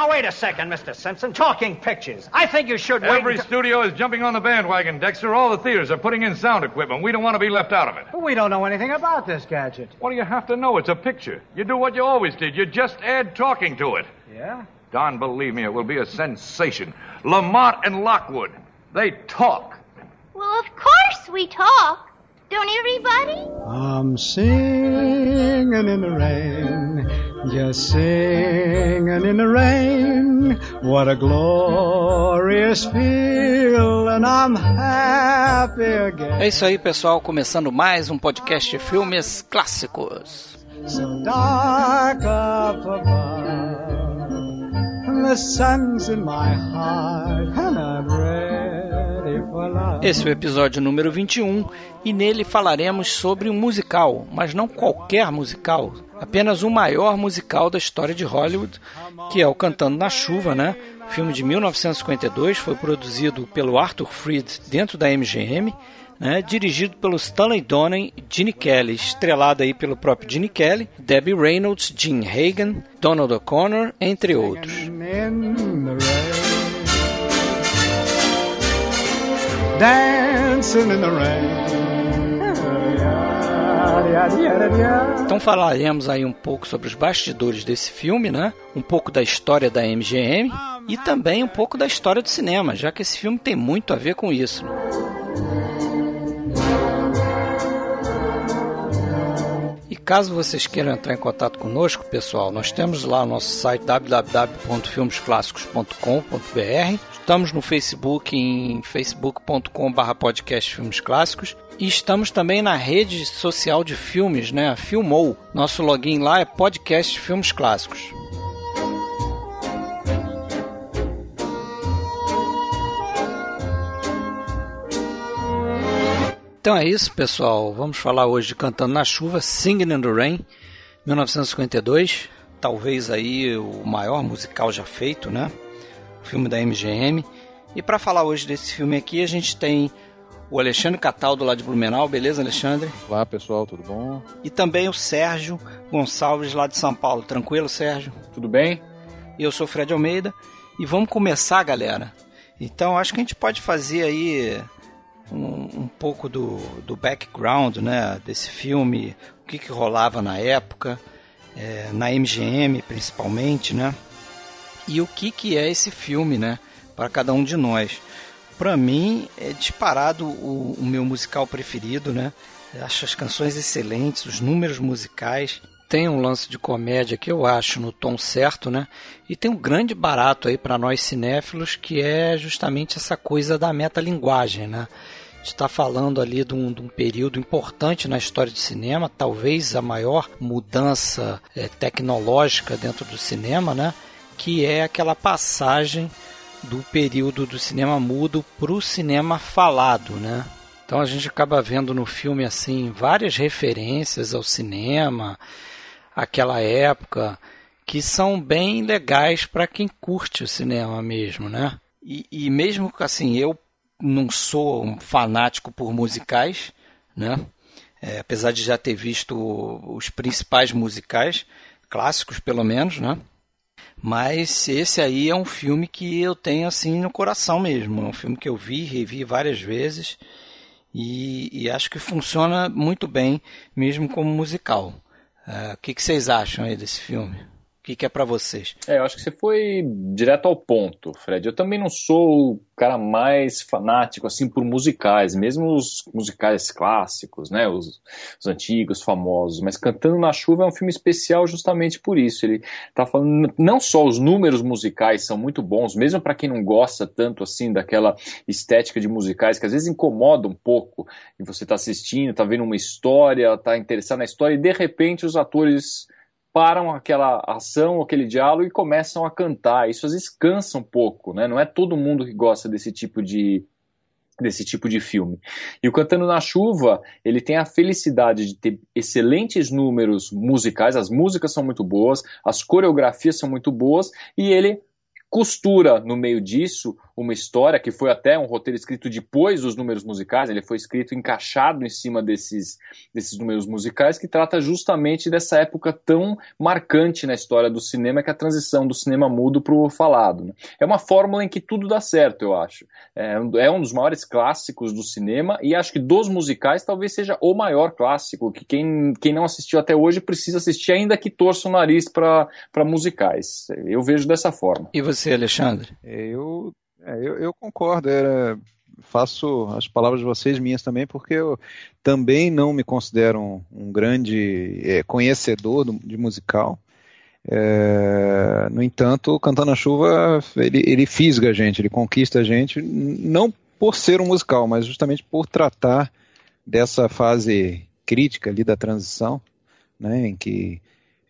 Now, wait a second, Mr. Simpson. Talking pictures. I think you should wait Every until- studio is jumping on the bandwagon, Dexter. All the theaters are putting in sound equipment. We don't want to be left out of it. But we don't know anything about this gadget. What do you have to know? It's a picture. You do what you always did. You just add talking to it. Yeah? Don, believe me, it will be a sensation. Lamont and Lockwood, they talk. Well, of course we talk. Don't everybody? I'm singing in the rain, just singing in the rain. What a glorious feeling, I'm happy again. É isso aí, pessoal. Começando mais um podcast de filmes clássicos. So dark up above, and the sun's in my heart, and I'm ready for love. Esse é o episódio número 21 e nele falaremos sobre um musical, mas não qualquer musical, apenas o maior musical da história de Hollywood, que é o Cantando na Chuva, né? Filme de 1952, foi produzido pelo Arthur Freed dentro da MGM, né? Dirigido pelo Stanley Donen Gene Kelly, estrelado aí pelo próprio Gene Kelly, Debbie Reynolds, Gene Hagen, Donald O'Connor, entre outros. Dancing in the rain. Então falaremos aí um pouco sobre os bastidores desse filme, né? Um pouco da história da MGM e também um pouco da história do cinema, já que esse filme tem muito a ver com isso. né? E caso vocês queiram entrar em contato conosco, pessoal, nós temos lá o nosso site www.filmesclassicos.com.br. Estamos no Facebook em facebook.com.br podcast Filmes Clássicos. E estamos também na rede social de filmes, né? Filmou. Nosso login lá é podcast Filmes Clássicos. Então é isso, pessoal. Vamos falar hoje de Cantando na Chuva, Singing in the Rain, 1952. Talvez aí o maior musical já feito, né? O filme da MGM. E para falar hoje desse filme aqui, a gente tem o Alexandre Cataldo lá de Blumenau. Beleza, Alexandre? Olá pessoal, tudo bom? E também o Sérgio Gonçalves lá de São Paulo. Tranquilo, Sérgio? Tudo bem? Eu sou o Fred Almeida e vamos começar, galera. Então acho que a gente pode fazer aí um, um pouco do, do background né, desse filme, o que, que rolava na época, é, na MGM principalmente, né? E o que, que é esse filme, né? Para cada um de nós. Para mim é disparado o, o meu musical preferido, né? Acho as canções excelentes, os números musicais. Tem um lance de comédia que eu acho no tom certo, né? E tem um grande barato aí para nós cinéfilos que é justamente essa coisa da metalinguagem, né? Está falando ali de um, de um, período importante na história do cinema, talvez a maior mudança é, tecnológica dentro do cinema, né? Que é aquela passagem do período do cinema mudo para o cinema falado, né? Então a gente acaba vendo no filme assim várias referências ao cinema, aquela época, que são bem legais para quem curte o cinema mesmo, né? E, e mesmo que assim eu não sou um fanático por musicais, né? É, apesar de já ter visto os principais musicais, clássicos pelo menos, né? Mas esse aí é um filme que eu tenho assim no coração mesmo. É um filme que eu vi, revi várias vezes e, e acho que funciona muito bem mesmo como musical. Uh, o que, que vocês acham aí desse filme? Que, que é para vocês? É, eu acho que você foi direto ao ponto, Fred. Eu também não sou o cara mais fanático assim por musicais, mesmo os musicais clássicos, né, os, os antigos, famosos. Mas Cantando na Chuva é um filme especial justamente por isso. Ele tá falando não só os números musicais são muito bons, mesmo para quem não gosta tanto assim daquela estética de musicais que às vezes incomoda um pouco. E você tá assistindo, tá vendo uma história, tá interessado na história e de repente os atores param aquela ação, aquele diálogo e começam a cantar. Isso às vezes cansa um pouco, né? Não é todo mundo que gosta desse tipo de desse tipo de filme. E o Cantando na Chuva, ele tem a felicidade de ter excelentes números musicais, as músicas são muito boas, as coreografias são muito boas e ele costura no meio disso uma história que foi até um roteiro escrito depois dos números musicais, ele foi escrito encaixado em cima desses, desses números musicais, que trata justamente dessa época tão marcante na história do cinema, que é a transição do cinema mudo para o falado. Né? É uma fórmula em que tudo dá certo, eu acho. É, é um dos maiores clássicos do cinema e acho que dos musicais talvez seja o maior clássico, que quem, quem não assistiu até hoje precisa assistir, ainda que torça o nariz para musicais. Eu vejo dessa forma. E você, Alexandre? Eu, é, eu, eu concordo. Era, faço as palavras de vocês minhas também, porque eu também não me considero um, um grande é, conhecedor do, de musical. É, no entanto, Cantando na Chuva, ele, ele fisga a gente, ele conquista a gente, não por ser um musical, mas justamente por tratar dessa fase crítica ali da transição, né, em que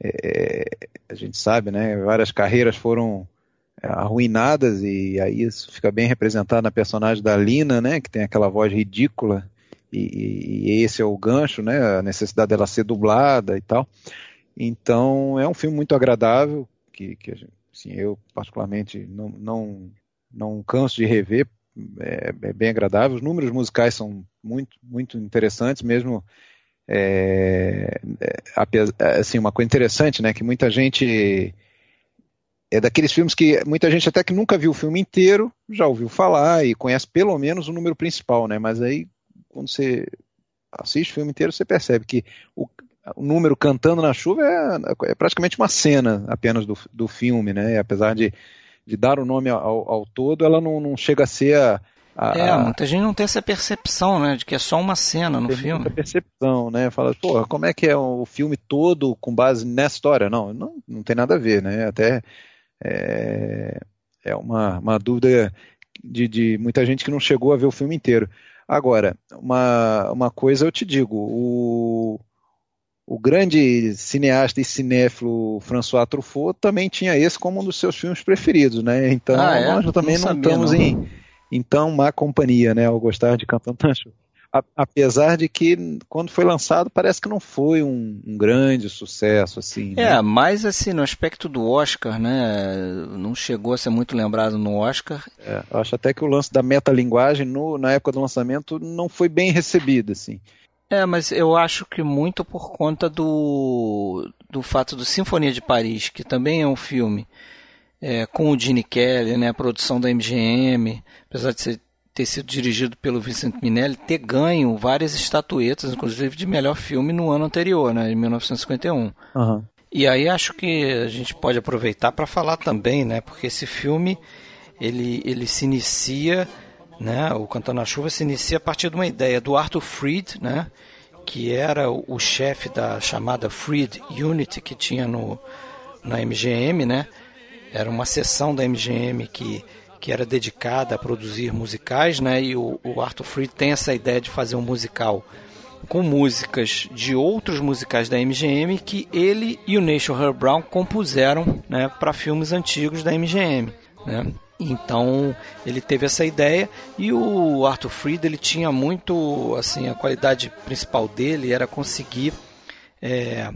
é, a gente sabe, né, várias carreiras foram é, arruinadas e aí isso fica bem representado na personagem da Lina, né, que tem aquela voz ridícula e, e esse é o gancho, né, a necessidade dela ser dublada e tal. Então é um filme muito agradável que, que assim, eu particularmente não, não, não canso de rever. É, é bem agradável. Os números musicais são muito muito interessantes, mesmo é, é, assim, uma coisa interessante, né, que muita gente é daqueles filmes que muita gente até que nunca viu o filme inteiro já ouviu falar e conhece pelo menos o número principal, né? Mas aí quando você assiste o filme inteiro você percebe que o, o número cantando na chuva é, é, praticamente uma cena apenas do, do filme, né? E apesar de, de dar o nome ao, ao todo, ela não, não chega a ser a, a, é, muita gente não tem essa percepção, né, de que é só uma cena no tem filme. Muita percepção, né? Fala, pô, como é que é o filme todo com base nessa história? Não, não, não tem nada a ver, né? Até é, é uma, uma dúvida de, de muita gente que não chegou a ver o filme inteiro. Agora, uma, uma coisa eu te digo, o, o grande cineasta e cinéfilo François Truffaut também tinha esse como um dos seus filmes preferidos, né? Então ah, é? nós também não, não estamos não. em então, má companhia, né, ao gostar de Cantando Apesar de que, quando foi lançado, parece que não foi um, um grande sucesso, assim. É, né? mas assim, no aspecto do Oscar, né, não chegou a ser muito lembrado no Oscar. É, acho até que o lance da metalinguagem, no, na época do lançamento, não foi bem recebido, assim. É, mas eu acho que muito por conta do, do fato do Sinfonia de Paris, que também é um filme é, com o Gene Kelly, né, a produção da MGM, apesar de ser, ter sido dirigido pelo Vincent Minelli, ter ganho várias estatuetas, inclusive de melhor filme no ano anterior, né, em 1951. Uhum. E aí acho que a gente pode aproveitar para falar também, né, porque esse filme ele, ele se inicia, né, o Cantando na Chuva se inicia a partir de uma ideia do Arthur Freed, né, que era o, o chefe da chamada Freed Unity que tinha no, na MGM, né, era uma seção da MGM que, que era dedicada a produzir musicais, né? E o, o Arthur Freed tem essa ideia de fazer um musical com músicas de outros musicais da MGM que ele e o Nation Herb Brown compuseram né, para filmes antigos da MGM. Né? Então ele teve essa ideia e o Arthur Freed ele tinha muito assim a qualidade principal dele era conseguir é,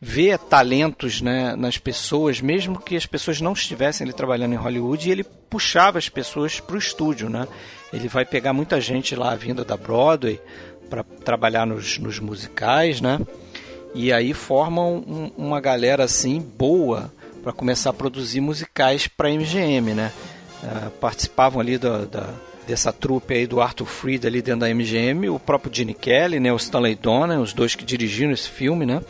vê talentos né, nas pessoas, mesmo que as pessoas não estivessem ali trabalhando em Hollywood, e ele puxava as pessoas para o estúdio. Né? Ele vai pegar muita gente lá vinda da Broadway para trabalhar nos, nos, musicais, né? e aí formam um, uma galera assim boa para começar a produzir musicais para MGM. Né? Uh, participavam ali da, da dessa trupe aí do Arthur Freed ali dentro da MGM, o próprio Gene Kelly, né, o Stanley Donen, os dois que dirigiram esse filme, né?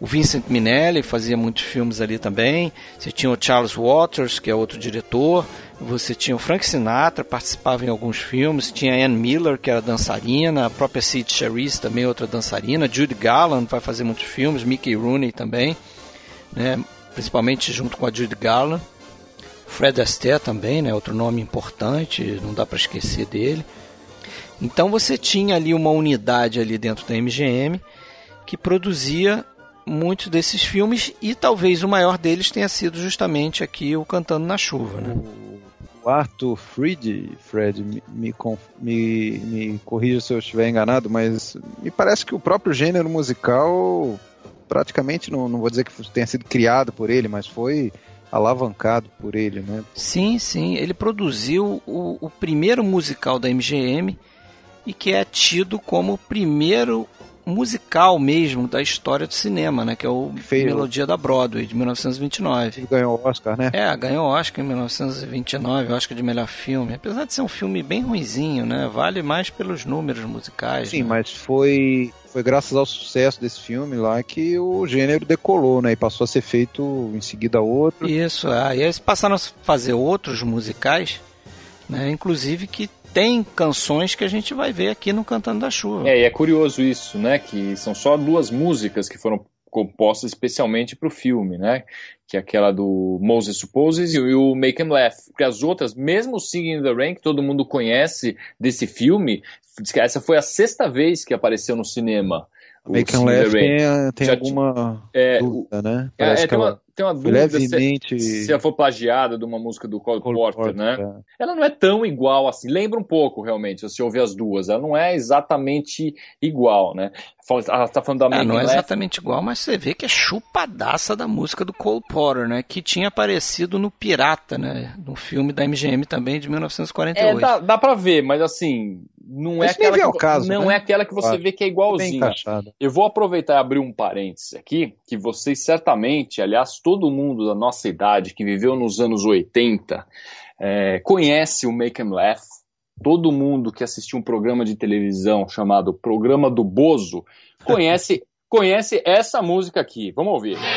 O Vincent Minelli fazia muitos filmes ali também. Você tinha o Charles Waters, que é outro diretor. Você tinha o Frank Sinatra, participava em alguns filmes. Tinha a Ann Miller, que era dançarina. A própria Sid Charisse, também outra dançarina. Judy Garland vai fazer muitos filmes. Mickey Rooney também, né? principalmente junto com a Judy Garland. Fred Astaire também, né? outro nome importante, não dá para esquecer dele. Então você tinha ali uma unidade ali dentro da MGM que produzia muitos desses filmes e talvez o maior deles tenha sido justamente aqui o Cantando na Chuva, né? O Arthur Fried, Fred, me, me, me, me corrija se eu estiver enganado, mas me parece que o próprio gênero musical praticamente, não, não vou dizer que tenha sido criado por ele, mas foi alavancado por ele, né? Sim, sim. Ele produziu o, o primeiro musical da MGM e que é tido como o primeiro musical mesmo da história do cinema, né? Que é o Feio. Melodia da Broadway, de 1929. Ele ganhou o Oscar, né? É, ganhou Oscar em 1929, Oscar de melhor filme. Apesar de ser um filme bem ruinzinho, né? Vale mais pelos números musicais. Sim, né? mas foi foi graças ao sucesso desse filme lá que o gênero decolou, né? E passou a ser feito em seguida outro. Isso, é. E eles passaram a fazer outros musicais, né? Inclusive que tem canções que a gente vai ver aqui no Cantando da Chuva. É, e é curioso isso, né? Que são só duas músicas que foram compostas especialmente para o filme, né? Que é aquela do Moses Supposes e o Make 'Em Laugh. Porque as outras, mesmo Singing in the Rain, que todo mundo conhece desse filme, essa foi a sexta vez que apareceu no cinema. The Laugh Rain. tem, tem alguma É, dúvida, né? É, é, que tem, uma, tem uma dúvida se, levemente se ela for plagiada de uma música do Cole, Cole Porter, né? é. Ela não é tão igual assim. Lembra um pouco, realmente, se você ouvir as duas. Ela não é exatamente igual, né? Ela tá falando da É, Make não é Laugh. exatamente igual, mas você vê que é chupadaça da música do Cole Porter, né? Que tinha aparecido no Pirata, né? No filme da MGM também de É, 1948. dá, dá pra ver, mas assim, não é aquela que, caso, não né? é aquela que você Claro. vê que é igualzinha. Eu vou aproveitar e abrir um parênteses aqui, que vocês certamente, aliás, todo mundo da nossa idade que viveu nos anos 80, é, conhece o Make 'em Laugh. Todo mundo que assistiu um programa de televisão chamado Programa do Bozo conhece, conhece essa música aqui. Vamos ouvir. Pra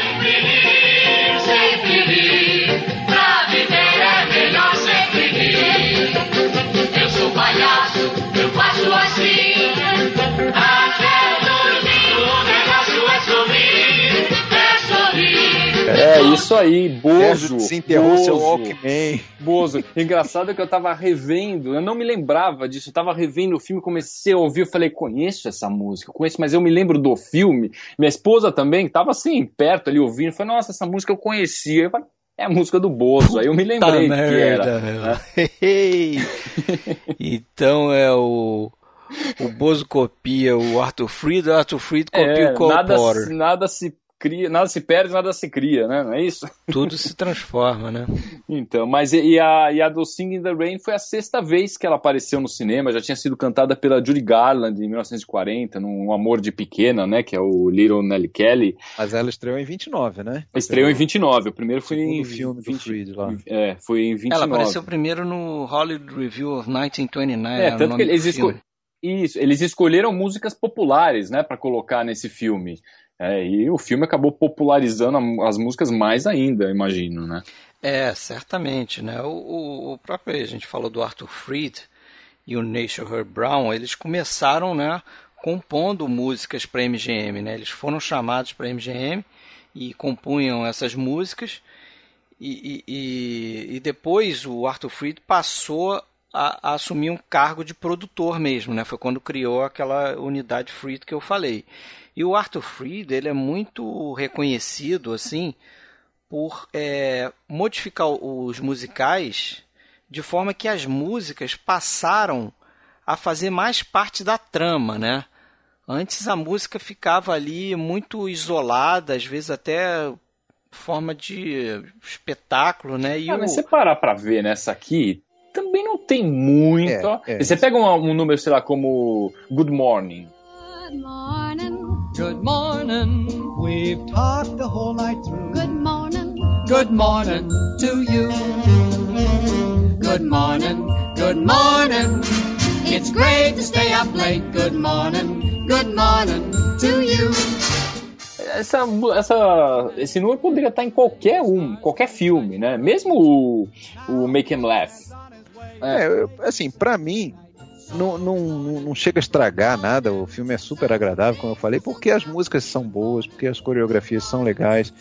É isso aí, Bozo. Sérgio desenterrou seu Bozo. Walkman. Bozo. Engraçado que eu tava revendo, eu não me lembrava disso, eu tava revendo o filme, comecei a ouvir, eu falei, conheço essa música, conheço, mas eu me lembro do filme. Minha esposa também tava assim, perto ali ouvindo, falei, nossa, essa música eu conhecia. Eu falei, é a música do Bozo. Aí eu me Tá lembrei que merda, era. meu. então é o. O Bozo copia o Arthur Freed, o Arthur Freed copia É, o Cole nada, Porter. nada se cria, nada se perde, nada se cria, né? Não é isso? Tudo se transforma, né? Então, mas e e a, e a do Sing in the Rain foi a sexta vez que ela apareceu no cinema, já tinha sido cantada pela Judy Garland em 1940, num Amor de Pequena, né, que é o Little Nelly Kelly. Mas ela estreou em 29, né? Estreou em 29, o primeiro foi em filme do 20 Freed lá. É, foi em 29. Ela apareceu primeiro no Hollywood Review of 1929. É, tanto nome que eles, esco-. Isso, eles escolheram músicas populares, né, para colocar nesse filme. É, e o filme acabou popularizando as músicas mais ainda, imagino, né? É, certamente, né? O, o, próprio, a gente falou do Arthur Freed e o Nation Herb Brown, eles começaram, né, compondo músicas para MGM, né? Eles foram chamados para MGM e compunham essas músicas e, e, e depois o Arthur Freed passou a, a assumir um cargo de produtor mesmo, né? Foi quando criou aquela unidade Freed que eu falei. E o Arthur Freed, ele é muito reconhecido, assim, por é, modificar os musicais de forma que as músicas passaram a fazer mais parte da trama, né? Antes a música ficava ali muito isolada, às vezes até forma de espetáculo, né? E Ah, o... mas você parar pra ver nessa aqui, também não tem muito. É, é. Você pega um, um número, sei lá, como Good Morning. Good morning. Good morning. We've talked the whole night through. Good morning. Good morning to you. Good morning. Good morning. It's great to stay up late. Good morning. Good morning to you. Essa, essa, esse número poderia estar em qualquer um, qualquer filme, né? Mesmo o, o Make 'Em Laugh. É, assim, pra mim, não, não não chega a estragar nada. O filme é super agradável, como eu falei, porque as músicas são boas, porque as coreografias são legais,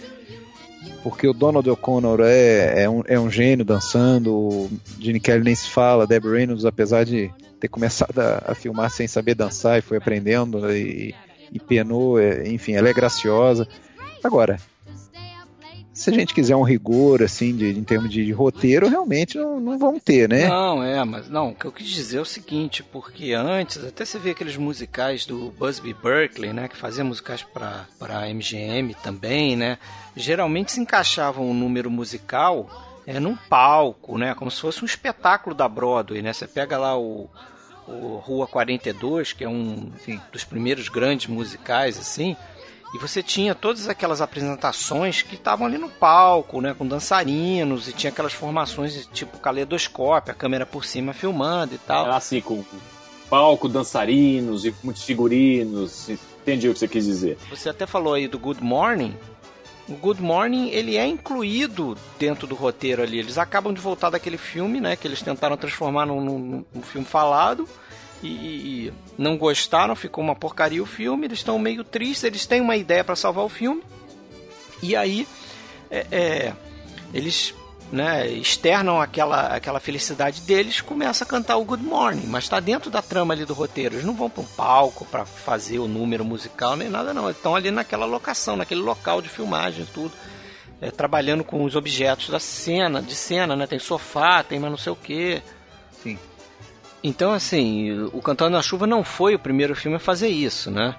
porque o Donald O'Connor é, é, um, é um gênio dançando, o Gene Kelly nem se fala, Debbie Reynolds, apesar de ter começado a, a filmar sem saber dançar e foi aprendendo e, e penou, é, enfim, ela é graciosa. Agora, se a gente quiser um rigor, assim, de, em termos de, de roteiro, realmente não, não vão ter, né? Não, é, mas não, o que eu quis dizer é o seguinte, porque antes, até você vê aqueles musicais do Busby Berkeley, né, que fazia musicais para MGM também, né, geralmente se encaixavam um número musical é, num palco, né, como se fosse um espetáculo da Broadway, né, você pega lá o, o Rua 42, que é um dos primeiros grandes musicais, assim, e você tinha todas aquelas apresentações que estavam ali no palco, né, com dançarinos, e tinha aquelas formações tipo caleidoscópio, a câmera por cima filmando e tal. Era assim, com palco, dançarinos e muitos figurinos. Entendi o que você quis dizer. Você até falou aí do Good Morning. O Good Morning, ele é incluído dentro do roteiro ali. Eles acabam de voltar daquele filme, né, que eles tentaram transformar num, num, num filme falado. E, e não gostaram, ficou uma porcaria o filme. Eles estão meio tristes. Eles têm uma ideia para salvar o filme. E aí, é, é, eles né, externam aquela, aquela felicidade deles, começa a cantar o Good Morning, mas está dentro da trama ali do roteiro. Eles não vão para um palco para fazer o número musical nem nada, não. Eles estão ali naquela locação, naquele local de filmagem, tudo, é, trabalhando com os objetos da cena, de cena, né? Tem sofá, tem mais não sei o que. Sim. Então, assim, o Cantando na Chuva não foi o primeiro filme a fazer isso, né?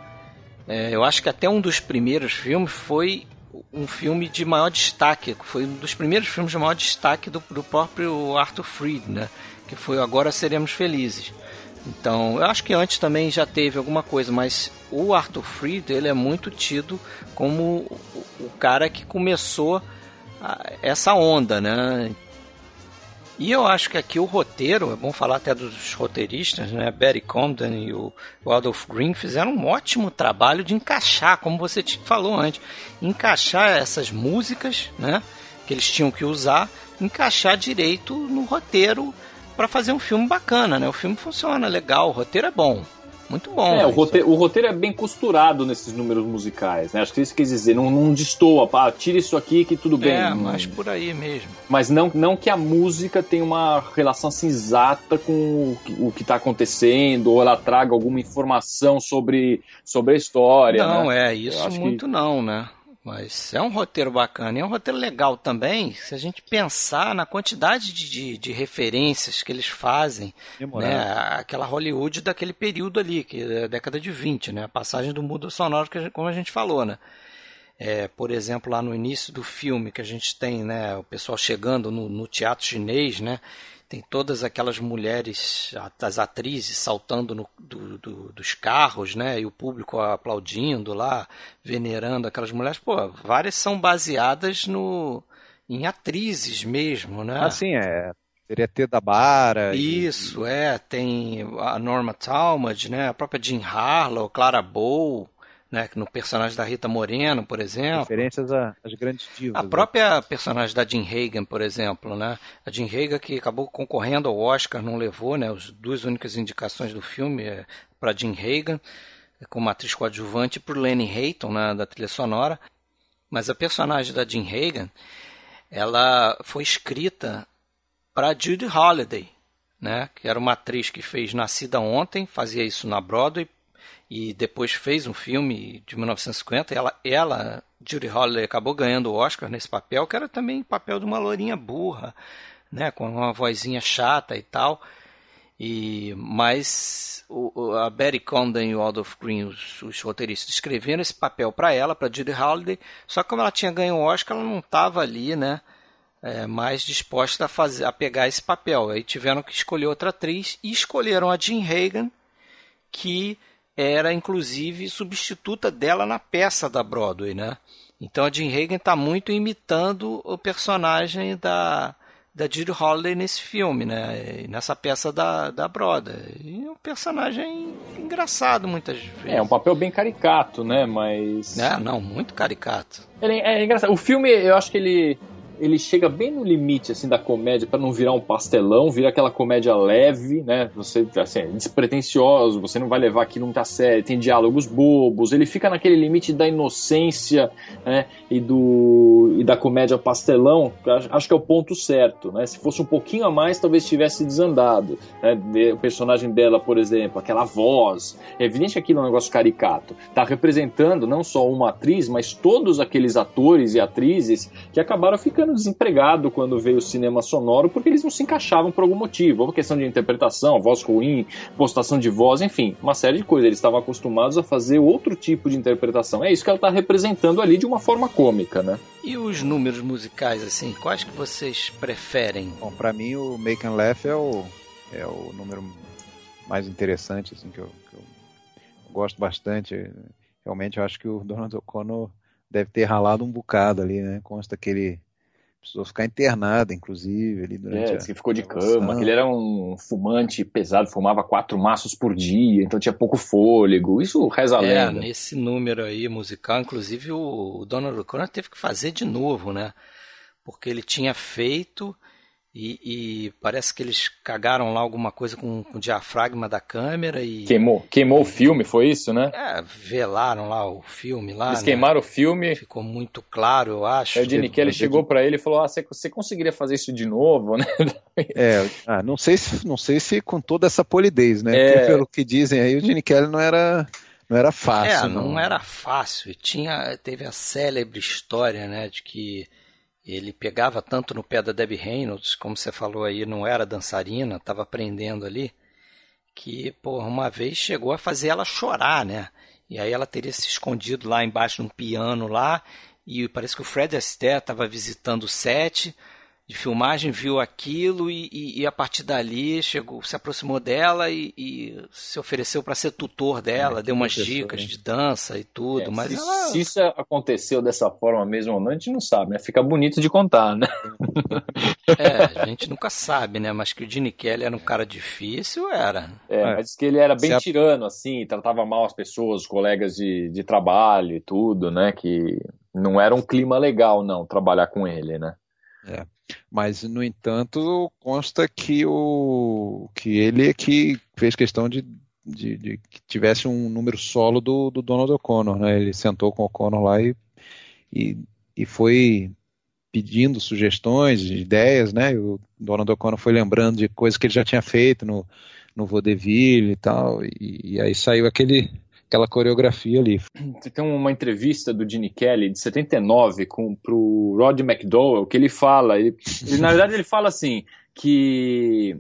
É, eu acho que até um dos primeiros filmes foi um filme de maior destaque, foi um dos primeiros filmes de maior destaque do, do próprio Arthur Freed, né? Que foi Agora Seremos Felizes. Então, eu acho que antes também já teve alguma coisa, mas o Arthur Freed, ele é muito tido como o, cara que começou essa onda, né? E eu acho que aqui o roteiro, é bom falar até dos roteiristas, né? Barry Comden e o Adolph Green fizeram um ótimo trabalho de encaixar, como você te falou antes, encaixar essas músicas, né? Que eles tinham que usar, encaixar direito no roteiro para fazer um filme bacana, né? O filme funciona legal, o roteiro é bom. Muito bom. É, o roteiro, o roteiro, é bem costurado nesses números musicais, né? Acho que isso quer dizer, não, não destoa, pá, tira isso aqui que tudo bem. É, mas por aí mesmo. Mas não, não que a música tenha uma relação assim exata com o que, o que tá acontecendo, ou ela traga alguma informação sobre, sobre a história. Não, né? é, isso muito que... não, né? Mas é um roteiro bacana. E é um roteiro legal também, se a gente pensar na quantidade de, de, de referências que eles fazem, né? Aquela Hollywood daquele período ali, que é a década de 20, né? A passagem do mundo sonoro, que, como a gente falou, né? É, por exemplo, lá no início do filme que a gente tem, né? O pessoal chegando no, no teatro chinês, né? Tem todas aquelas mulheres, as atrizes saltando no, do, do, dos carros, né? E o público aplaudindo lá, venerando aquelas mulheres. Pô, várias são baseadas no em atrizes mesmo, né? Assim, é. Seria ter da Bara. Isso, e... é. Tem a Norma Talmadge, né? A própria Jean Harlow, Clara Bow né, no personagem da Rita Moreno, por exemplo. Referências às grandes divas. A própria né? personagem da Jean Hagen, por exemplo, né? A Jean Hagen que acabou concorrendo ao Oscar, não levou, né? As duas únicas indicações do filme é para Jean Hagen, como atriz coadjuvante, e por Lenny Hayton, né, da trilha sonora. Mas a personagem da Jean Hagen, ela foi escrita para Judy Holliday, né? Que era uma atriz que fez Nascida Ontem, fazia isso na Broadway, e depois fez um filme de 1950. Ela, ela Judy Holliday, acabou ganhando o Oscar nesse papel, que era também papel de uma lourinha burra, né, com uma vozinha chata e tal. E mas o, a Betty Condon e o Adolph Green, os, os roteiristas, escreveram esse papel para ela, para Judy Holliday. Só que como ela tinha ganho o Oscar, ela não estava ali, né? É, mais disposta a, fazer, a pegar esse papel. Aí tiveram que escolher outra atriz e escolheram a Jean Hagen, que era inclusive substituta dela na peça da Broadway, né? Então a Jean Hagen está muito imitando o personagem da, da Judy Holliday nesse filme, né? Nessa peça da, da Broadway. E é um personagem engraçado muitas vezes. É, um papel bem caricato, né? Mas. É, não, muito caricato. Ele é, é engraçado. O filme, eu acho que ele ele chega bem no limite assim da comédia para não virar um pastelão, vira aquela comédia leve, né? Você assim, é despretensioso, você não vai levar aquilo muita sério, tem diálogos bobos, ele fica naquele limite da inocência, né? E do e da comédia pastelão, acho, acho que é o ponto certo, né? Se fosse um pouquinho a mais, talvez tivesse desandado, né? O personagem dela, por exemplo, aquela voz, é evidente que aquilo é um negócio caricato, tá representando não só uma atriz, mas todos aqueles atores e atrizes que acabaram ficando desempregados quando veio o cinema sonoro porque eles não se encaixavam por algum motivo, ou por questão de interpretação, voz ruim, postação de voz, enfim, uma série de coisas. Eles estavam acostumados a fazer outro tipo de interpretação. É isso que ela está representando ali de uma forma cômica, né? E os números musicais, assim, quais que vocês preferem? Bom, pra mim o Make and Laugh é o, é o número mais interessante, assim, que eu, que eu gosto bastante. Realmente eu acho que o Donald O'Connor deve ter ralado um bocado ali, né? Consta que ele precisou ficar internado, internado, ali durante é, a que ficou de cama, que ele era um fumante pesado, fumava quatro maços por dia, então tinha pouco fôlego. Isso reza a É, lenda. nesse número aí musical, inclusive o Donald O'Connor teve que fazer de novo, né? Porque ele tinha feito e, e parece que eles cagaram lá alguma coisa com, com o diafragma da câmera e Queimou, queimou o filme, foi isso, né? é, velaram lá o filme lá. Eles né? queimaram o filme. Ficou muito claro, eu acho. Aí o Gene Kelly chegou pra ele e falou: Ah, você, você conseguiria fazer isso de novo, né? É, ah, não sei se não sei se com toda essa polidez, né? É. Porque pelo que dizem aí, o Gene Kelly não era não era fácil. É, não era fácil. E Tinha, teve a célebre história, né, de que ele pegava tanto no pé da Debbie Reynolds, como você falou aí, não era dançarina, estava aprendendo ali, que, porra, uma vez chegou a fazer ela chorar, né? E aí ela teria se escondido lá embaixo num piano lá, e parece que o Fred Astaire estava visitando o set de filmagem, viu aquilo e, e- e a partir dali chegou, se aproximou dela e, e se ofereceu para ser tutor dela, deu umas dicas né? de dança e tudo, É, mas se, ela se isso aconteceu dessa forma mesmo ou não, a gente não sabe, né? Fica bonito de contar, né? É, a gente nunca sabe, né? Mas que o Gene Kelly era um cara difícil, era. É, É. mas que ele era bem Se tirano, assim, tratava mal as pessoas, os colegas de, de trabalho e tudo, né? Que não era um clima legal, não, trabalhar com ele, né? Mas no entanto consta que o que ele é que fez questão de, de, de que tivesse um número solo do, do Donald O'Connor, né? Ele sentou com o O'Connor lá e, e, e foi pedindo sugestões, ideias, né? O Donald O'Connor foi lembrando de coisas que ele já tinha feito no, no Vaudeville e tal, e, e aí saiu aquele, aquela coreografia ali. Tem uma entrevista do Gene Kelly de 79 com, pro Rod McDowell que ele fala, ele, ele, na verdade ele fala assim, que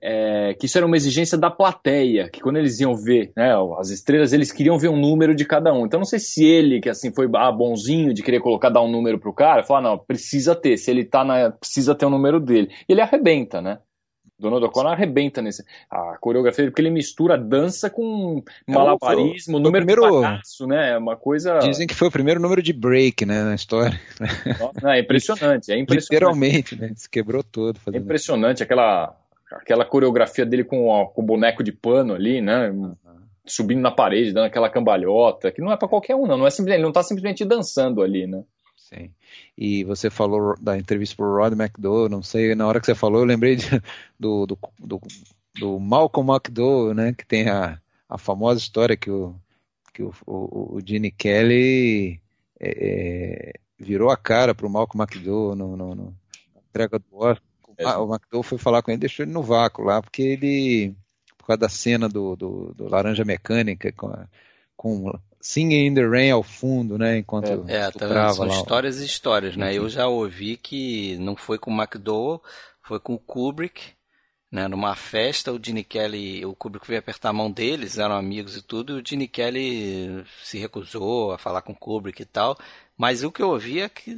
é, que isso era uma exigência da plateia, que quando eles iam ver né, as estrelas, eles queriam ver um número de cada um. Então não sei se ele, que assim foi ah, bonzinho de querer colocar dar um número pro cara, falar, não, precisa ter, se ele tá na. precisa ter um número dele. E ele arrebenta, né? Donald O'Connor arrebenta nesse. A coreografia, porque ele mistura dança com malabarismo, foi o número primeiro- né? É uma coisa. Dizem que foi o primeiro número de break, né, na história. Não, é impressionante, é impressionante. Literalmente, né? Se quebrou todo. É impressionante aquela, aquela coreografia dele com, o- com o boneco de pano ali, né? Subindo na parede, dando aquela cambalhota, que não é pra qualquer um, não. não é simplesmente, ele não tá simplesmente dançando ali, né? Sim. E você falou da entrevista pro Rod McDowell, não sei, na hora que você falou, eu lembrei de- do, do, do, do Malcolm McDowell, né? Que tem a, a famosa história que o, que o, o, o Gene Kelly é, é, virou a cara pro Malcolm McDowell no, no, no na entrega do Oscar. É. Ah, o McDowell foi falar com ele, deixou ele no vácuo lá, porque ele, por causa da cena do, do, do Laranja Mecânica, com, a- com Singing in the Rain ao fundo, né? Enquanto É, tá, estuprava são lá. histórias e histórias, né? Eu já ouvi que não foi com o McDowell, foi com o Kubrick, né? Numa festa, o Gene Kelly, o Kubrick veio apertar a mão deles, eram amigos e tudo, e o Gene Kelly se recusou a falar com o Kubrick e tal. Mas o que eu ouvi é que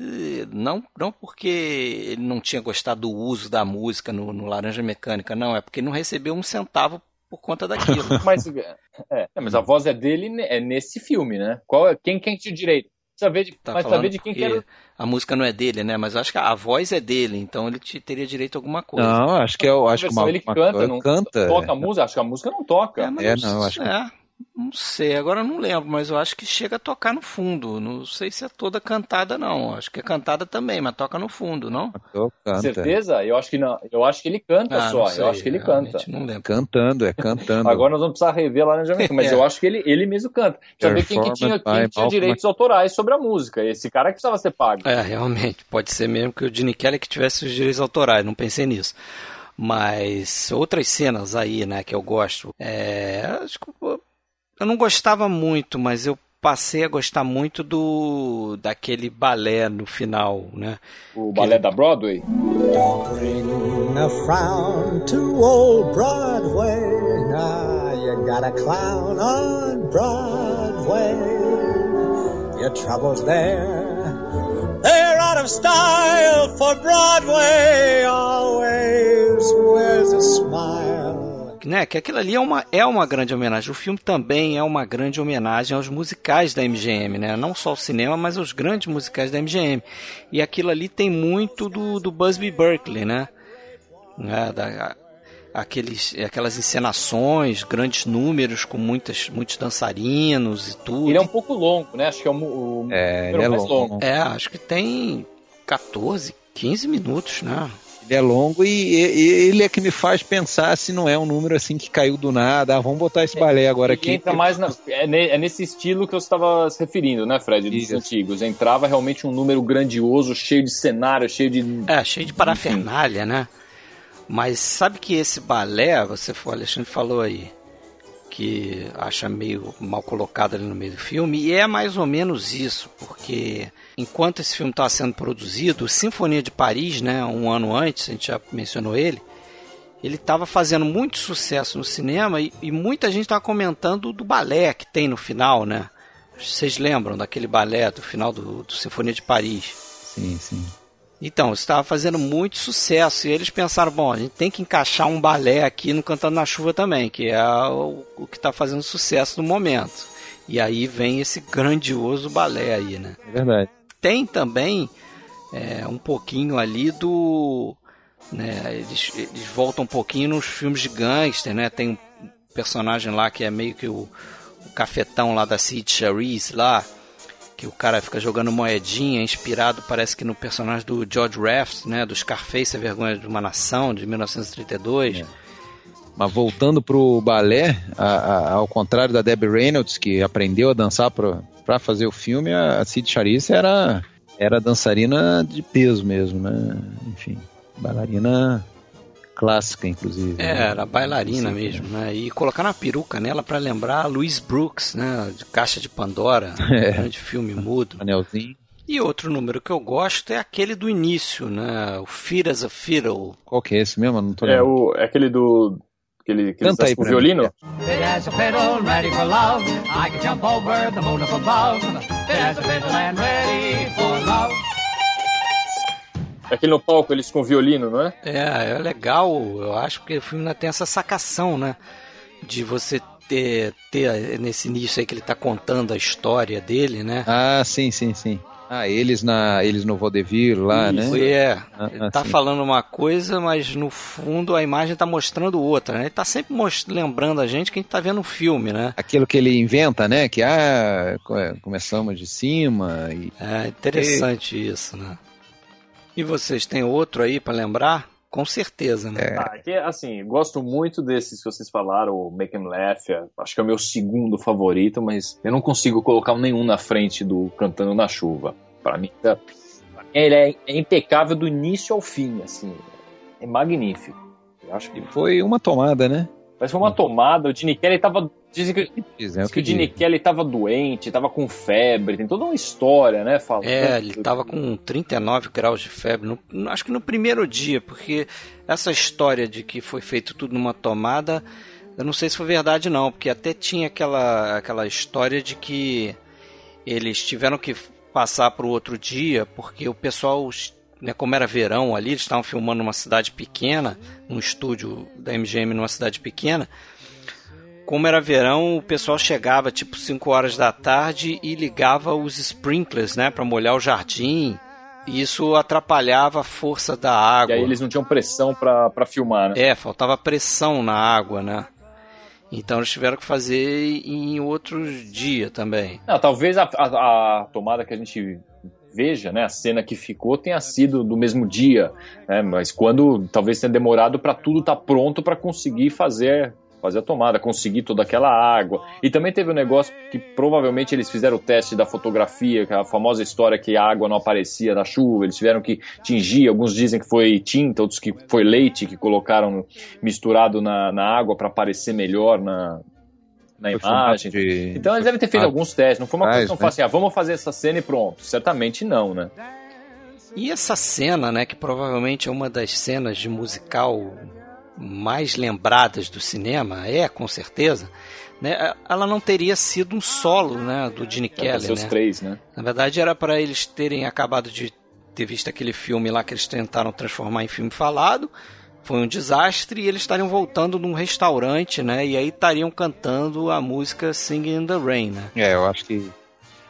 não, não porque ele não tinha gostado do uso da música no, no Laranja Mecânica, não, é porque não recebeu um centavo por conta daquilo. Mas, é, é, mas a voz é dele é nesse filme, né? Qual é, quem, quem tinha o direito? Saber de, Tá mas saber de quem que era. a música não é dele, né? Mas eu acho que a voz é dele, então ele te- teria direito a alguma coisa. Não, acho que é o acho que ele canta, não canta. toca a música, acho que a música não toca. mas É, não, acho que- é. Não sei, agora eu não lembro, mas eu acho que chega a tocar no fundo. Não sei se é toda cantada, não. Acho que é cantada também, mas toca no fundo, não? Certeza? Eu acho que não. Eu acho que ele canta Ah, só. sei, eu acho que ele canta. Não lembro. Cantando, é cantando. Agora nós vamos precisar rever lá na Jamaica, mas É. eu acho que ele, ele mesmo canta. Precisa ver quem que tinha, quem tinha direitos autorais sobre a música. Esse cara que precisava ser pago. É, realmente, pode ser mesmo que o Gene Kelly que tivesse os direitos autorais, não pensei nisso. Mas outras cenas aí, né, que eu gosto. É, acho que eu- não gostava muito, mas eu passei a gostar muito do daquele balé no final, né? O balé da Broadway. Bring a frown to old Broadway. Now you got a clown on Broadway. Your troubles there, they're out of style for Broadway. Always wears a smile. Né, que aquilo ali é uma, é uma grande homenagem. O filme também é uma grande homenagem aos musicais da MGM, né? Não só ao cinema, mas aos grandes musicais da MGM. E aquilo ali tem muito do, do Busby Berkeley, né? Né, da- aqueles, aquelas encenações, grandes números com muitas, muitos dançarinos e tudo. Ele é um pouco longo, né? Acho que é o, o É, número ele é mais longo. longo. É, acho que tem 14, 15 minutos, né? Ele é longo e, e- ele é que me faz pensar se não é um número assim que caiu do nada. Ah, vamos botar esse balé agora Ele aqui. entra mais na, é, é nesse estilo que você estava se referindo, né, Fred, dos Isso. antigos. Entrava realmente um número grandioso, cheio de cenário, cheio de. É, cheio de parafernália, né? Mas sabe que esse balé, você o Alexandre falou aí, que acha meio mal colocado ali no meio do filme, e é mais ou menos isso, porque enquanto esse filme estava sendo produzido, Sinfonia de Paris, né, um ano antes, a gente já mencionou ele, ele estava fazendo muito sucesso no cinema e, e muita gente estava comentando do balé que tem no final, né? Vocês lembram daquele balé do final do, do Sinfonia de Paris? Sim, sim. Então, isso estava fazendo muito sucesso e eles pensaram, bom, a gente tem que encaixar um balé aqui no Cantando na Chuva também, que é o, o que está fazendo sucesso no momento. E aí vem esse grandioso balé aí, né? É verdade. Tem também é, um pouquinho ali do... Né, eles, eles voltam um pouquinho nos filmes de gangster, né? Tem um personagem lá que é meio que o, o cafetão lá da Sid Charisse lá, que o cara fica jogando moedinha, inspirado parece que no personagem do George Raft, né, do Scarface, A Vergonha de uma Nação, de 1932. Mas voltando pro balé, a- a- ao contrário da Debbie Reynolds, que aprendeu a dançar para fazer o filme, a Cid Charisse era, era dançarina de peso mesmo, né? Enfim, bailarina clássica, inclusive. É, né? era bailarina mesmo, né? E colocar uma peruca nela para lembrar a Louise Brooks, né, de Caixa de Pandora, É. grande filme mudo. Anelzinho. E outro número que eu gosto é aquele do início, né, o Fit as a Fiddle. Qual que é esse mesmo? Eu Não tô É, lembrando. o, é aquele do. Aquele, aquele Canta aí com pra mim. violino? É aquele no palco, eles com violino, não é? É, é legal, eu acho que o filme ainda tem essa sacação, né? De você ter, ter nesse início aí que ele tá contando a história dele, né? Ah, sim, sim, sim. Ah, eles na eles no Vaudeville lá, né? É, Ah, ele ah, tá sim. falando uma coisa, mas no fundo a imagem tá mostrando outra, né? Ele tá sempre lembrando a gente que a gente tá vendo um filme, né? Aquilo que ele inventa, né? Que ah, co- começamos de cima e É interessante isso, né? E vocês têm outro aí pra lembrar? Com certeza, né? É. Ah, que, assim, gosto muito desses que vocês falaram, o Make 'em Laugh, é- acho que é o meu segundo favorito, mas eu não consigo colocar nenhum na frente do Cantando na Chuva. Pra mim, tá- ele é, é impecável do início ao fim, assim, é magnífico. Eu acho que foi uma tomada, né? Mas foi uma tomada, o Gene Kelly tava. Dizem que, Dizem, é diz o que que o Gene. Kelly tava doente, tava com febre, tem toda uma história, né? Falando É, ele tava com 39 graus de febre, no- acho que no primeiro dia, porque essa história de que foi feito tudo numa tomada, eu não sei se foi verdade não, porque até tinha aquela, aquela história de que eles tiveram que passar para o outro dia, porque o pessoal, né, como era verão ali, eles estavam filmando numa cidade pequena, num estúdio da MGM numa cidade pequena, como era verão, o pessoal chegava tipo 5 horas da tarde e ligava os sprinklers, né, para molhar o jardim. E isso atrapalhava a força da E água. aí eles não tinham pressão pra filmar, né? É, faltava pressão na água, né? Então eles tiveram que fazer em outros dias também. Não, talvez a, a, a tomada que a gente veja, né, a cena que ficou tenha sido do mesmo dia, né, mas quando talvez tenha demorado para tudo estar tá pronto para conseguir fazer fazer a tomada, conseguir toda aquela água. E também teve um negócio que provavelmente eles fizeram o teste da fotografia, é a famosa história que a água não aparecia na chuva, eles tiveram que tingir, alguns dizem que foi tinta, outros que foi leite que colocaram misturado na, na água para aparecer melhor na, na imagem. De... Então eles devem ter feito ah, alguns testes, não foi uma coisa que não né? assim, ah, vamos fazer essa cena e pronto. Certamente não, né? E essa cena, né, que provavelmente é uma das cenas de musical mais lembradas do cinema, é com certeza, né, ela não teria sido um solo né, do Gene Kelly. Né? três, né? Na verdade, era para eles terem acabado de ter visto aquele filme lá que eles tentaram transformar em filme falado. Foi um desastre e eles estariam voltando num restaurante, né? E aí estariam cantando a música Singing in the Rain, né? É, eu acho que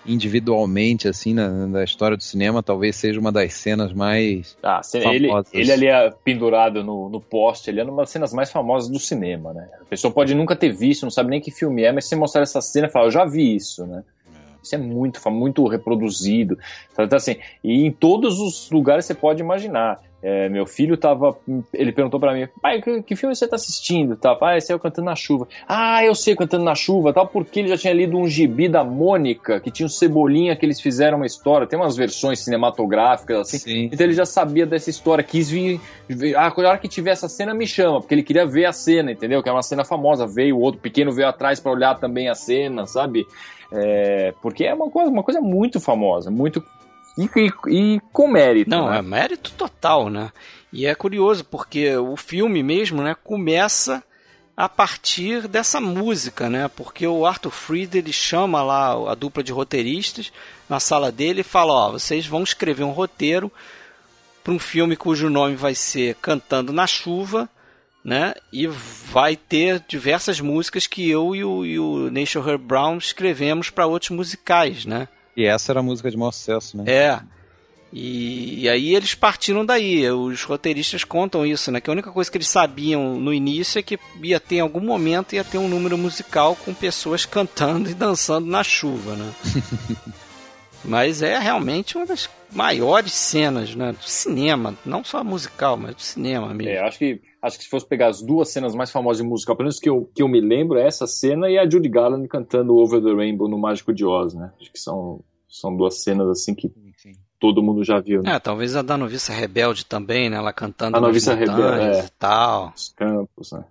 individualmente, assim, na, na, história do cinema, talvez seja uma das cenas mais ah, ele, famosas. Ele ali é pendurado no, no poste, ele é uma das cenas mais famosas do cinema, né? A pessoa pode nunca ter visto, não sabe nem que filme é, mas se mostrar essa cena, fala, eu já vi isso, né? Isso é muito, muito reproduzido. Então, assim, e em todos os lugares você pode imaginar. É, meu filho tava. Ele perguntou para mim, pai, que, que, filme você tá assistindo? Tá, pai, esse é o Cantando na Chuva. Ah, eu sei Cantando na Chuva, tal, porque ele já tinha lido um gibi da Mônica, que tinha um Cebolinha que eles fizeram uma história, tem umas versões cinematográficas assim. Sim. Então ele já sabia dessa história, quis vir. Ah, a hora que tiver essa cena, me chama, porque ele queria ver a cena, entendeu? Que é uma cena famosa. Veio o outro pequeno veio atrás para olhar também a cena, sabe? É, porque é uma coisa, uma coisa muito famosa, muito e, e, e com mérito. Não, né? é mérito total, né? E é curioso porque o filme mesmo, né, começa a partir dessa música, né? Porque o Arthur Freed ele chama lá a dupla de roteiristas na sala dele e fala: ó, vocês vão escrever um roteiro para um filme cujo nome vai ser Cantando na Chuva, né? E vai ter diversas músicas que eu e o, e o Nation Herb Brown escrevemos para outros musicais, né? E essa era a música de maior sucesso, né? É. E, e, aí eles partiram daí. Os roteiristas contam isso, né? Que a única coisa que eles sabiam no início é que ia ter em algum momento ia ter um número musical com pessoas cantando e dançando na chuva, né? mas é realmente uma das maiores cenas, né? Do cinema, não só musical, mas do cinema mesmo. É, acho que acho que se fosse pegar as duas cenas mais famosas de musical, pelo menos que eu, que eu me lembro, é essa cena e a Judy Garland cantando Over the Rainbow no Mágico de Oz, né? Acho que são, são duas cenas assim que Sim. todo mundo já viu. Né? É, talvez a da Noviça Rebelde também, né? Ela cantando a Noviça Rebelde é, e tal. Os campos, né?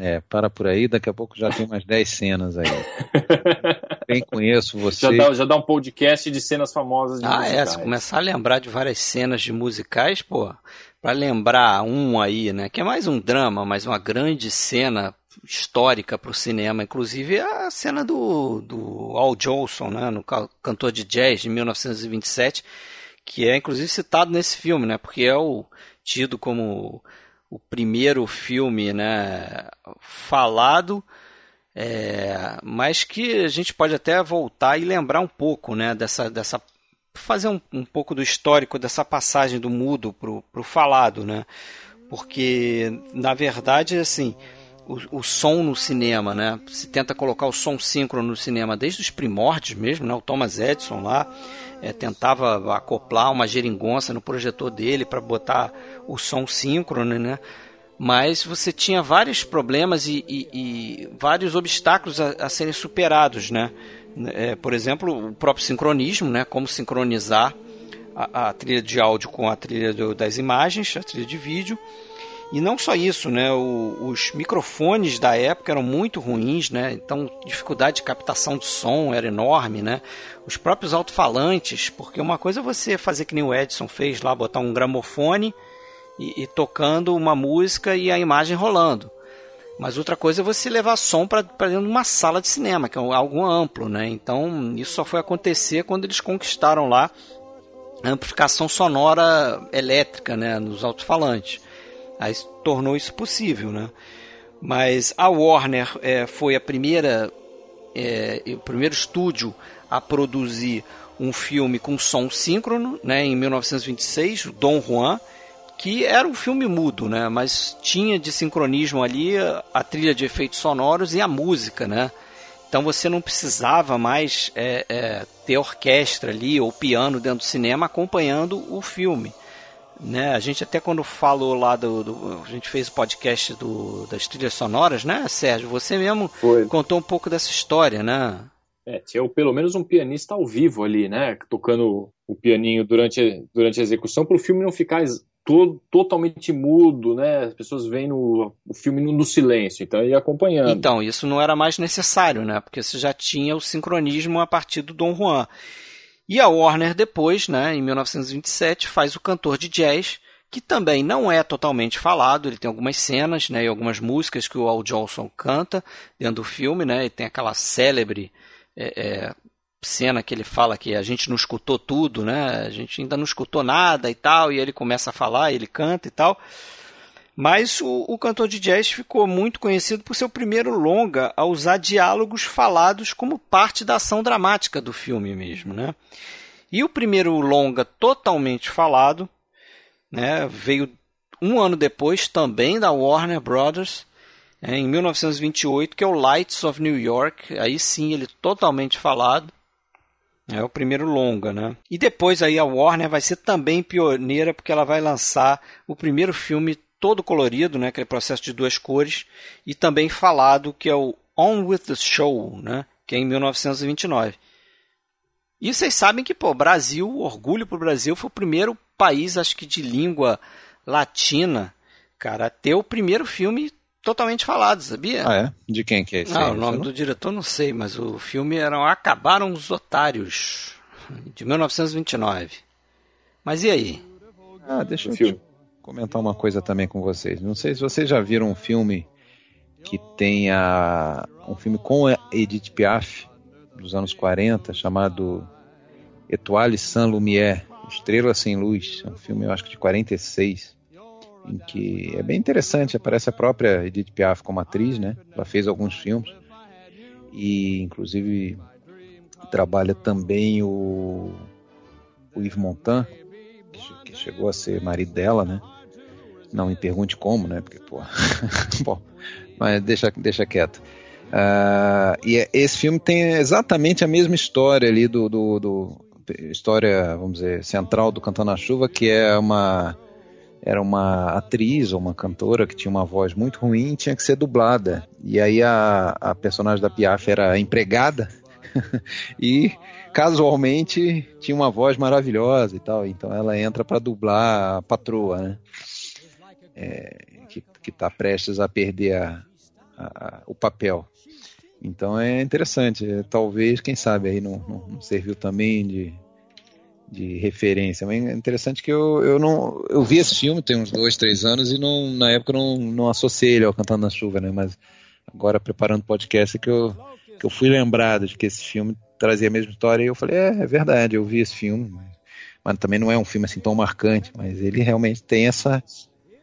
É, para por aí, daqui a pouco já tem umas 10 cenas aí. Bem conheço você. Já dá, já dá um podcast de cenas famosas de Ah, musicais. é, se começar a lembrar de várias cenas de musicais, pô, para lembrar um aí, né, que é mais um drama, mas uma grande cena histórica para o cinema, inclusive a cena do, do Al Jolson, né, no cantor de jazz de 1927, que é inclusive citado nesse filme, né, porque é o tido como o primeiro filme, né, falado, é, mas que a gente pode até voltar e lembrar um pouco, né, dessa, dessa fazer um, um pouco do histórico dessa passagem do mudo para o falado, né? Porque, na verdade, assim, o, o, som no cinema, né? Se tenta colocar o som síncrono no cinema desde os primórdios mesmo, né? O Thomas Edison lá é, tentava acoplar uma geringonça no projetor dele para botar o som síncrono, né? Mas você tinha vários problemas e, e, e vários obstáculos a, a serem superados, né? É, por exemplo, o próprio sincronismo, né? Como sincronizar a, a trilha de áudio com a trilha do, das imagens, a trilha de vídeo. E não só isso, né? O, os microfones da época eram muito ruins, né? Então, dificuldade de captação de som era enorme, né? Os próprios alto-falantes, porque uma coisa é você fazer que nem o Edison fez lá, botar um gramofone e, e tocando uma música e a imagem rolando. Mas outra coisa é você levar som para dentro de uma sala de cinema, que é algo amplo, né? Então isso só foi acontecer quando eles conquistaram lá a amplificação sonora elétrica, né, nos alto-falantes. Aí tornou isso possível, né? Mas a Warner é, foi a primeira, é, o primeiro estúdio a produzir um filme com som síncrono, né? Em 1926, o Dom Juan que era um filme mudo, né? Mas tinha de sincronismo ali a trilha de efeitos sonoros e a música, né? Então você não precisava mais é, é, ter orquestra ali ou piano dentro do cinema acompanhando o filme. Né? A gente até quando falou lá do, do a gente fez o podcast do, das trilhas sonoras, né, Sérgio? Você mesmo Foi. contou um pouco dessa história, né? É, tinha pelo menos um pianista ao vivo ali, né? Tocando o pianinho durante, durante a execução, para o filme não ficar todo, totalmente mudo, né? As pessoas veem no, o filme no, no silêncio, então ia acompanhando. Então, isso não era mais necessário, né? Porque você já tinha o sincronismo a partir do Dom Juan. E a Warner depois, né, em 1927, faz o cantor de jazz, que também não é totalmente falado, ele tem algumas cenas, né, e algumas músicas que o Al Jolson canta dentro do filme, né, e tem aquela célebre é, é, cena que ele fala que a gente não escutou tudo, né? A gente ainda não escutou nada e tal, e ele começa a falar, ele canta e tal. Mas o, o, cantor de jazz ficou muito conhecido por seu primeiro longa a usar diálogos falados como parte da ação dramática do filme mesmo, né? E o primeiro longa totalmente falado, né, veio um ano depois também da Warner Brothers, é, em 1928, que é o Lights of New York. Aí sim, ele totalmente falado. É o primeiro longa, né? E depois aí a Warner vai ser também pioneira porque ela vai lançar o primeiro filme todo colorido, né? Aquele processo de duas cores e também falado que é o On with the Show, né? Que é em 1929. E vocês sabem que, pô, Brasil, orgulho pro Brasil, foi o primeiro país, acho que de língua latina, cara, a ter o primeiro filme totalmente falado, sabia? Ah, é? De quem que é esse? Não, aí, o nome do diretor não sei, mas o filme era Acabaram os Otários, de 1929. Mas e aí? Ah, deixa O eu filme. te comentar uma coisa também com vocês. Não sei se vocês já viram um filme que tem a, um filme com a Edith Piaf, dos anos 40, chamado Etoile sans Lumière, Estrela Sem Luz. É um filme, eu acho que de 46, em que é bem interessante. Aparece a própria Edith Piaf como atriz, né? Ela fez alguns filmes e, inclusive, trabalha também o, o Yves Montand, que, que chegou a ser marido dela, né? Não me pergunte como, né? Porque, pô. Bom, mas deixa, deixa quieto. Ah, e é- esse filme tem exatamente a mesma história ali do, do, do- história, vamos dizer, central do Cantando na Chuva, que é uma era uma atriz ou uma cantora que tinha uma voz muito ruim e tinha que ser dublada. E aí a, a personagem da Piaf era empregada e casualmente tinha uma voz maravilhosa e tal. Então ela entra para dublar a patroa, né? É, que, que tá prestes a perder a- a- o papel. Então é interessante. Talvez, quem sabe, aí não- não serviu também de, de referência. Mas é interessante que eu, eu não. Eu vi esse filme tem uns dois, três anos e não, na época não, não associei ele ao Cantando na Chuva, né? Mas agora preparando o podcast é que eu, que eu fui lembrado de que esse filme trazia a mesma história e eu falei, é, é verdade, eu vi esse filme. Mas, mas também não é um filme assim tão marcante, mas ele realmente tem essa.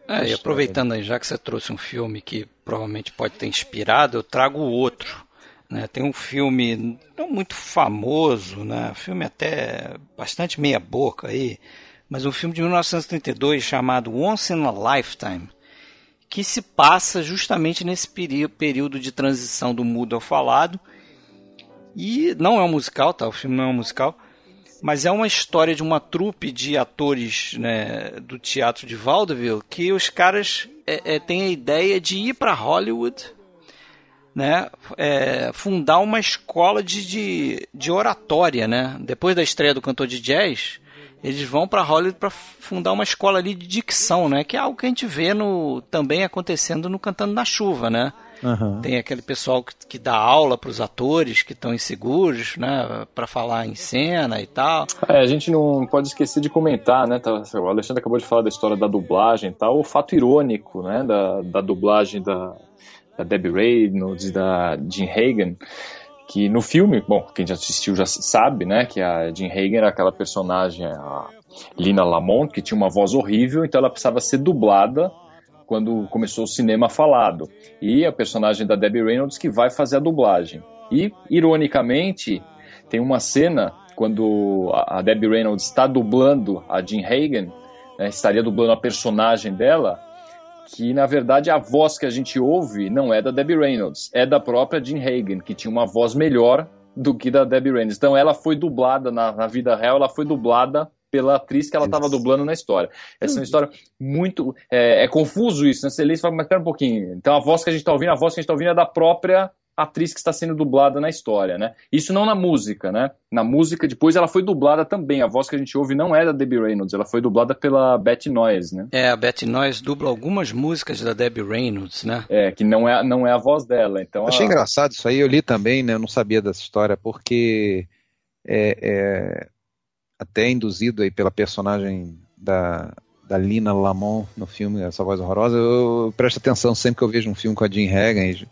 É, e aproveitando aí, já que você trouxe um filme que provavelmente pode ter inspirado, eu trago outro. Né? Tem um filme não muito famoso, né? filme até bastante meia boca aí, mas um filme de 1932 chamado Once in a Lifetime, que se passa justamente nesse período de transição do mudo ao falado. E não é um musical, tá? O filme não é um musical, mas é uma história de uma trupe de atores né, do teatro de Vaudeville que os caras é, é, têm a ideia de ir para Hollywood, né, é, fundar uma escola de, de, de oratória, né? Depois da estreia do cantor de jazz, eles vão para Hollywood para fundar uma escola ali de dicção, né? Que é algo que a gente vê no, também acontecendo no Cantando na Chuva, né? Aham. Tem aquele pessoal que, que dá aula para os atores que estão inseguros, né, para falar em cena e tal. É, a gente não pode esquecer de comentar, né? tá, o Alexandre acabou de falar da história da dublagem e tal, o fato irônico, né? Da, da dublagem da, da Debbie Reynolds e da Jean Hagen, que no filme, bom, quem já assistiu já sabe, né? Que a Jean Hagen era aquela personagem, a Lina Lamont, que tinha uma voz horrível, então ela precisava ser dublada quando começou o cinema falado. E a personagem da Debbie Reynolds que vai fazer a dublagem. E, ironicamente, tem uma cena quando a Debbie Reynolds está dublando a Jean Hagen né, estaria dublando a personagem dela, que na verdade a voz que a gente ouve não é da Debbie Reynolds, é da própria Jean Hagen, que tinha uma voz melhor do que da Debbie Reynolds. Então ela foi dublada na, na vida real, ela foi dublada pela atriz que ela estava dublando na história. Essa é uma história muito. É, é confuso isso, né? Você lê e fala, mas pera um pouquinho. Então a voz que a gente está ouvindo, a voz que a gente está ouvindo é da própria atriz que está sendo dublada na história, né? Isso não na música, né? Na música, depois ela foi dublada também. A voz que a gente ouve não é da Debbie Reynolds, ela foi dublada pela Betty Noyes, né? É, a Betty Noyes dubla algumas músicas da Debbie Reynolds, né? É, que não é, não é a voz dela. Então Achei a... engraçado isso aí, eu li também, né? Eu não sabia dessa história, porque é, é, até induzido aí pela personagem da, da Lina Lamont no filme Essa Voz Horrorosa, eu presto atenção sempre que eu vejo um filme com a Jean Hagen.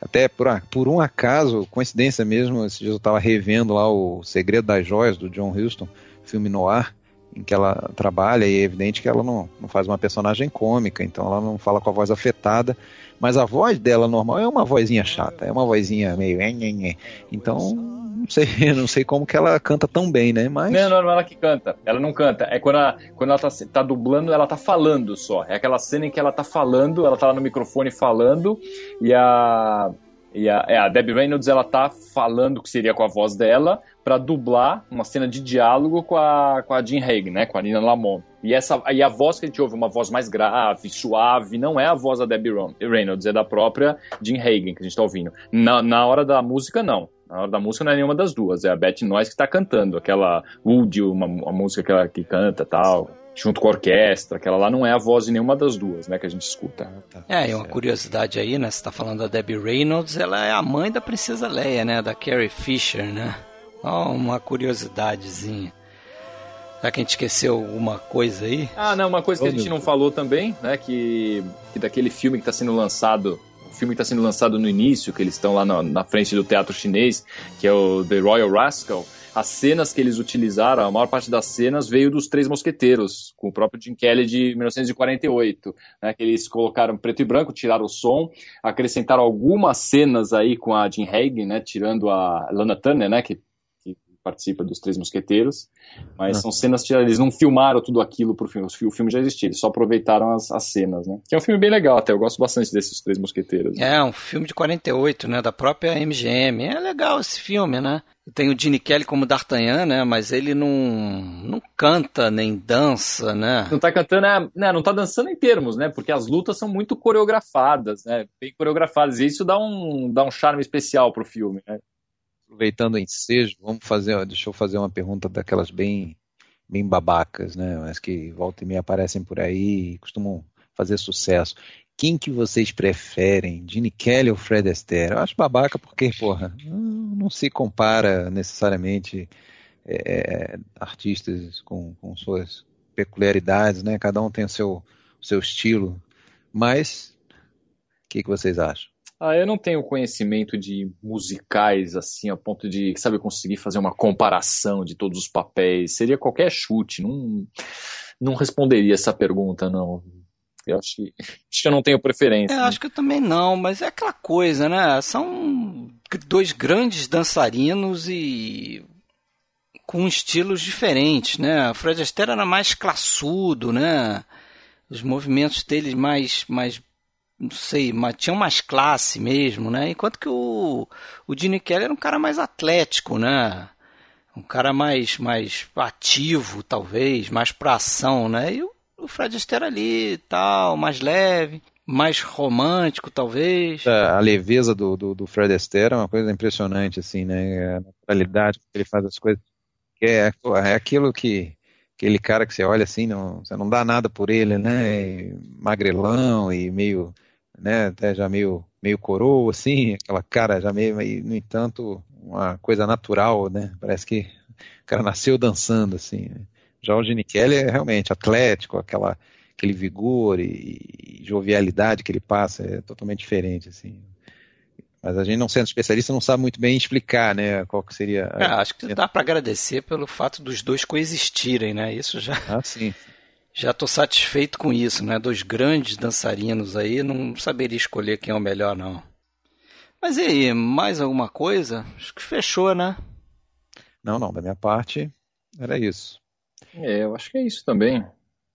Até por, por um acaso, coincidência mesmo, esses dias eu estava revendo lá o Segredo das Joias do John Huston, filme no ar, em que ela trabalha, e é evidente que ela não, não faz uma personagem cômica, então ela não fala com a voz afetada, mas a voz dela normal é uma vozinha chata, é uma vozinha meio. Então, não sei, não sei como que ela canta tão bem, né? Mas. Não, não, não é ela que canta. Ela não canta. É quando ela, quando ela tá, tá dublando, ela tá falando só. É aquela cena em que ela tá falando, ela tá lá no microfone falando, e a. E a, é, a Debbie Reynolds ela tá falando que seria com a voz dela para dublar uma cena de diálogo com a, com a Jean Hagen, né, com a Nina Lamont. E, essa, e a voz que a gente ouve, uma voz mais grave, suave, não é a voz da Debbie Reynolds, é da própria Jean Hagen que a gente tá ouvindo. Na, na hora da música, não. Na hora da música não é nenhuma das duas, é a Betty Noyes que tá cantando, aquela Woody, uma, uma música que ela que canta tal junto com a orquestra, aquela lá não é a voz de nenhuma das duas, né, que a gente escuta. É, e uma curiosidade aí, né, você tá falando da Debbie Reynolds, ela é a mãe da princesa Leia, né, da Carrie Fisher, né? Ó, uma curiosidadezinha. Já que a gente esqueceu alguma coisa aí? Ah, não, uma coisa que a gente não falou também, né, que, que daquele filme que está sendo lançado o filme está sendo lançado no início, que eles estão lá na, na, frente do teatro chinês, que é o The Royal Rascal as cenas que eles utilizaram, a maior parte das cenas veio dos Três Mosqueteiros, com o próprio Jim Kelly de 1948, né, que eles colocaram preto e branco, tiraram o som, acrescentaram algumas cenas aí com a Jim Hagen, né, tirando a Lana Turner, né, que, que participa dos Três Mosqueteiros, mas são cenas tiradas, eles não filmaram tudo aquilo pro filme, o filme já existia, eles só aproveitaram as, as cenas, né, que é um filme bem legal até, eu gosto bastante desses Três Mosqueteiros. Né? É, um filme de 48, né, da própria MGM, é legal esse filme, né, tem o Gene Kelly como D'Artagnan, né? Mas ele não, não canta nem dança, né? Não tá cantando, é, né? Não tá dançando em termos, né? Porque as lutas são muito coreografadas, né? Bem coreografadas. E isso dá um, dá um charme especial pro filme, né? Aproveitando o ensejo, vamos fazer, deixa eu fazer uma pergunta daquelas bem, bem babacas, né? Mas que volta e meia aparecem por aí e costumam fazer sucesso. Quem que vocês preferem, Gene Kelly ou Fred Astaire? Eu acho babaca porque, porra, não se compara necessariamente é, artistas com, com, suas peculiaridades, né? Cada um tem o seu, o seu estilo. Mas, o que, que vocês acham? Ah, eu não tenho conhecimento de musicais assim, a ponto de, sabe, conseguir fazer uma comparação de todos os papéis. Seria qualquer chute. Não, não responderia essa pergunta, não. Eu acho que, acho que eu não tenho preferência. É, né? Acho que eu também não, mas é aquela coisa, né? São dois grandes dançarinos e com estilos diferentes, né? O Fred Astaire era mais classudo, né? Os movimentos dele mais, mais não sei, mas tinham mais classe mesmo, né? Enquanto que o, o Gene Kelly era um cara mais atlético, né? Um cara mais, mais ativo, talvez, mais pra ação, né? E o o Fred Astaire ali tal, mais leve, mais romântico, talvez. A, é, a leveza do, do, do, Fred Astaire é uma coisa impressionante, assim, né? A naturalidade que ele faz as coisas. É, é aquilo que aquele cara que você olha assim, não, você não dá nada por ele, né? magrelão e meio, né? Até já meio, meio coroa, assim, aquela cara já meio, e, no entanto, uma coisa natural, né? Parece que o cara nasceu dançando, assim. Né? Já o Gene Kelly é realmente atlético, aquela, aquele vigor e, e jovialidade que ele passa é totalmente diferente, assim. Mas a gente não sendo especialista não sabe muito bem explicar, né, qual que seria. É, acho que dá para agradecer pelo fato dos dois coexistirem, né? Isso já. Ah, sim. Já estou satisfeito com isso, né? Dois grandes dançarinos aí, não saberia escolher quem é o melhor, não. Mas e aí, mais alguma coisa? Acho que fechou, né? Não, não, da minha parte era isso. É, eu acho que é isso também.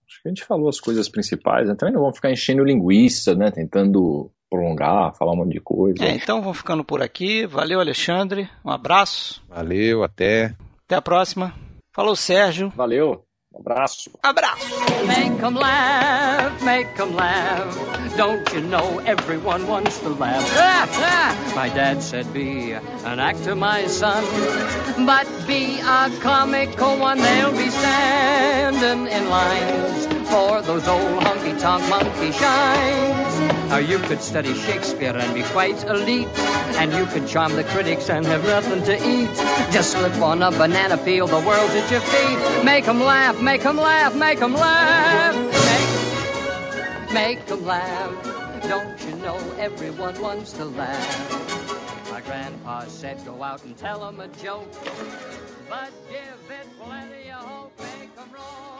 Acho que a gente falou as coisas principais, né? Também não vamos ficar enchendo linguiça, né? Tentando prolongar, falar um monte de coisa. É, então vamos ficando por aqui. Valeu, Alexandre. Um abraço. Valeu, até. Até a próxima. Falou, Sérgio. Valeu. Um abraço. Abraço. Make 'em laugh, make 'em laugh. Don't you know everyone wants to laugh? Ah, ah. My dad said, Be an actor, my son. But be a comical one, they'll be standing in lines for those old honky tonk monkey shines. Now you could study Shakespeare and be quite elite. And you could charm the critics and have nothing to eat. Just slip on a banana peel, the world's at your feet. Make 'em laugh, make 'em laugh, make 'em laugh. Make, make 'em laugh. Don't you know everyone wants to laugh? My grandpa said go out and tell 'em a joke. But give it plenty of hope, make 'em roll.